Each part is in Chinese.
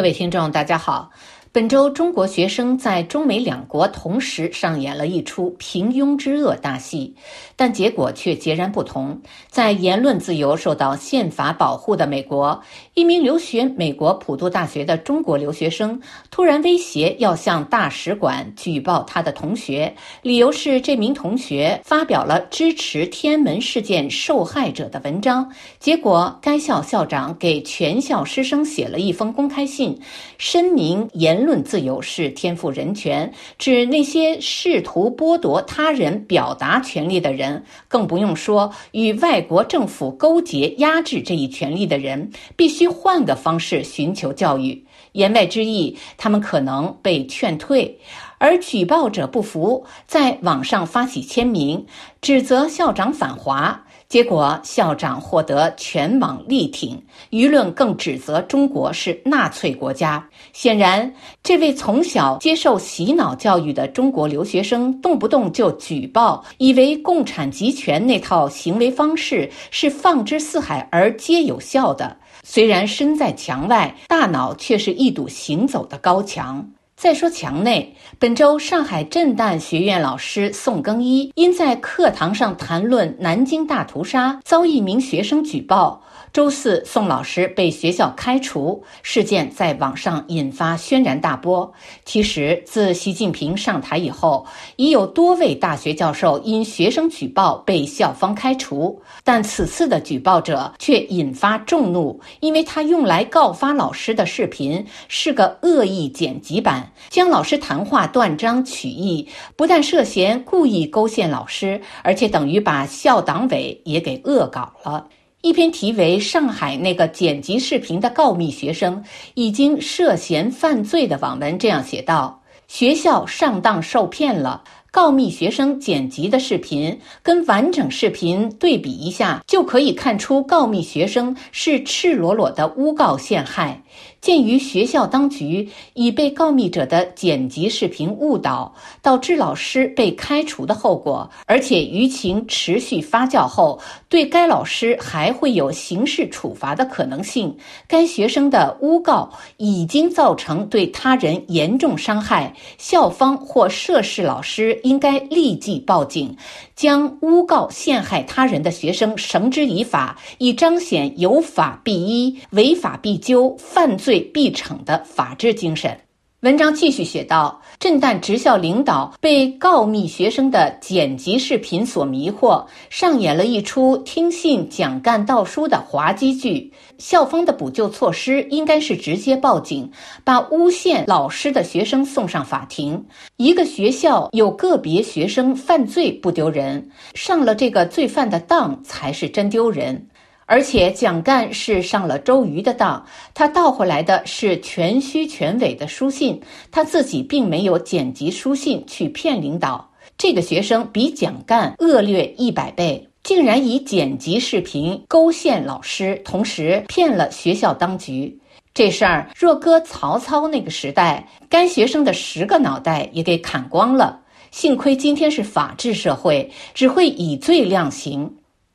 各位听众，大家好。本周，中国学生在中美两国同时上演了一出平庸之恶大戏，但结果却截然不同。在言论自由受到宪法保护的美国，一名留学美国普渡大学的中国留学生突然威胁要向大使馆举报他的同学，理由是这名同学发表了支持天安门事件受害者的文章。结果，该校校长给全校师生写了一封公开信，声明言。言论自由是天赋人权，指那些试图剥夺他人表达权利的人，更不用说与外国政府勾结压制这一权利的人，必须换个方式寻求教育。言外之意，他们可能被劝退，而举报者不服，在网上发起签名，指责校长反华。结果，校长获得全网力挺，舆论更指责中国是纳粹国家。显然，这位从小接受洗脑教育的中国留学生，动不动就举报，以为共产集权那套行为方式是放之四海而皆有效的。虽然身在墙外，大脑却是一堵行走的高墙。再说墙内，本周上海震旦学院老师宋更一因在课堂上谈论南京大屠杀，遭一名学生举报。周四，宋老师被学校开除，事件在网上引发轩然大波。其实，自习近平上台以后，已有多位大学教授因学生举报被校方开除，但此次的举报者却引发众怒，因为他用来告发老师的视频是个恶意剪辑版，将老师谈话断章取义，不但涉嫌故意勾陷老师，而且等于把校党委也给恶搞了。一篇题为《上海那个剪辑视频的告密学生已经涉嫌犯罪》的网文这样写道：“学校上当受骗了。”告密学生剪辑的视频跟完整视频对比一下，就可以看出告密学生是赤裸裸的诬告陷害。鉴于学校当局已被告密者的剪辑视频误导，导致老师被开除的后果，而且舆情持续发酵后，对该老师还会有刑事处罚的可能性，该学生的诬告已经造成对他人严重伤害，校方或涉事老师。应该立即报警，将诬告陷害他人的学生绳之以法，以彰显有法必依、违法必究、犯罪必惩的法治精神。文章继续写道：“震旦职校领导被告密学生的剪辑视频所迷惑，上演了一出听信蒋干道书的滑稽剧。校方的补救措施应该是直接报警，把诬陷老师的学生送上法庭。一个学校有个别学生犯罪不丢人，上了这个罪犯的当才是真丢人。”而且蒋干是上了周瑜的当，他盗回来的是全虚全伪的书信，他自己并没有剪辑书信去骗领导。这个学生比蒋干恶劣一百倍，竟然以剪辑视频勾陷老师，同时骗了学校当局。这事儿若搁曹操那个时代，该学生的十个脑袋也给砍光了。幸亏今天是法治社会，只会以罪量刑。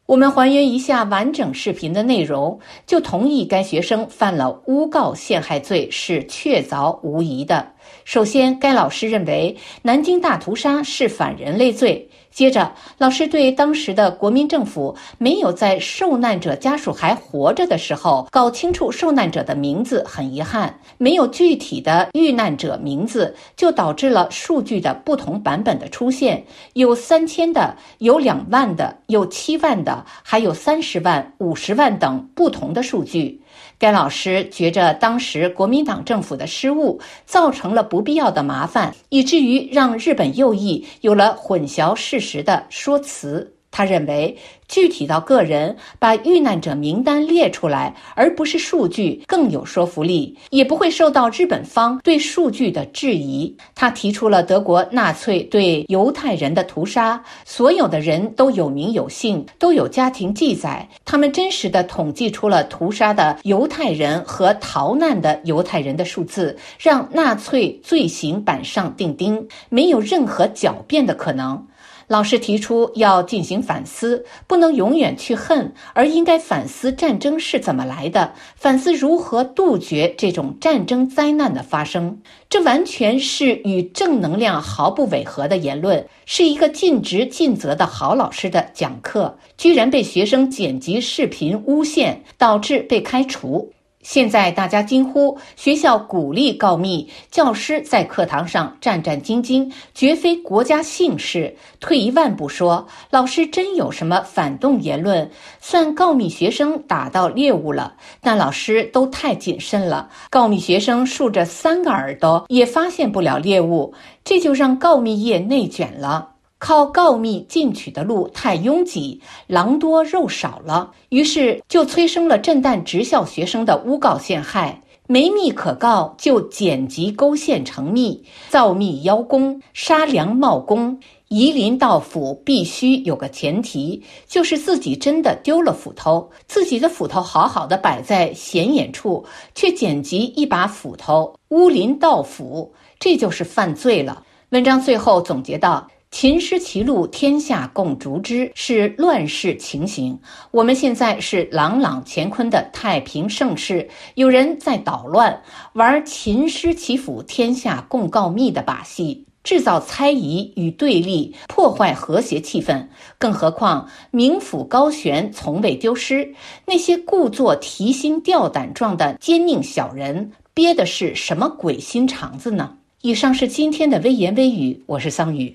我们还原一下完整视频的内容，就同意该学生犯了诬告陷害罪是确凿无疑的。首先，该老师认为南京大屠杀是反人类罪。接着，老师对当时的国民政府没有在受难者家属还活着的时候搞清楚受难者的名字很遗憾，没有具体的遇难者名字，就导致了数据的不同版本的出现，有三千的，有两万的，有七万的，还有三十万、五十万等不同的数据。该老师觉着当时国民党政府的失误造成了不必要的麻烦，以至于让日本右翼有了混淆事实的说辞。他认为，具体到个人，把遇难者名单列出来，而不是数据，更有说服力，也不会受到日本方对数据的质疑。他提出了德国纳粹对犹太人的屠杀，所有的人都有名有姓，都有家庭记载，他们真实的统计出了屠杀的犹太人和逃难的犹太人的数字，让纳粹罪行板上钉钉，没有任何狡辩的可能。老师提出要进行反思，不能永远去恨，而应该反思战争是怎么来的，反思如何杜绝这种战争灾难的发生。这完全是与正能量毫不违和的言论，是一个尽职尽责的好老师的讲课，居然被学生剪辑视频诬陷，导致被开除。现在大家惊呼学校鼓励告密，教师在课堂上战战兢兢，绝非国家幸事。退一万步说，老师真有什么反动言论，算告密学生打到猎物了。但老师都太谨慎了，告密学生竖着三个耳朵也发现不了猎物，这就让告密业内卷了。靠告密进取的路太拥挤，狼多肉少了，于是就催生了震旦职校学生的诬告陷害。没密可告，就剪辑勾线成密，造密邀功，杀良冒功。夷陵盗斧必须有个前提，就是自己真的丢了斧头，自己的斧头好好的摆在显眼处，却剪辑一把斧头，诬林盗斧，这就是犯罪了。文章最后总结道。秦失其路，天下共逐之，是乱世情形。我们现在是朗朗乾坤的太平盛世，有人在捣乱，玩秦失其府，天下共告密的把戏，制造猜疑与对立，破坏和谐气氛。更何况名府高悬，从未丢失。那些故作提心吊胆状的奸佞小人，憋的是什么鬼心肠子呢？以上是今天的微言微语，我是桑榆。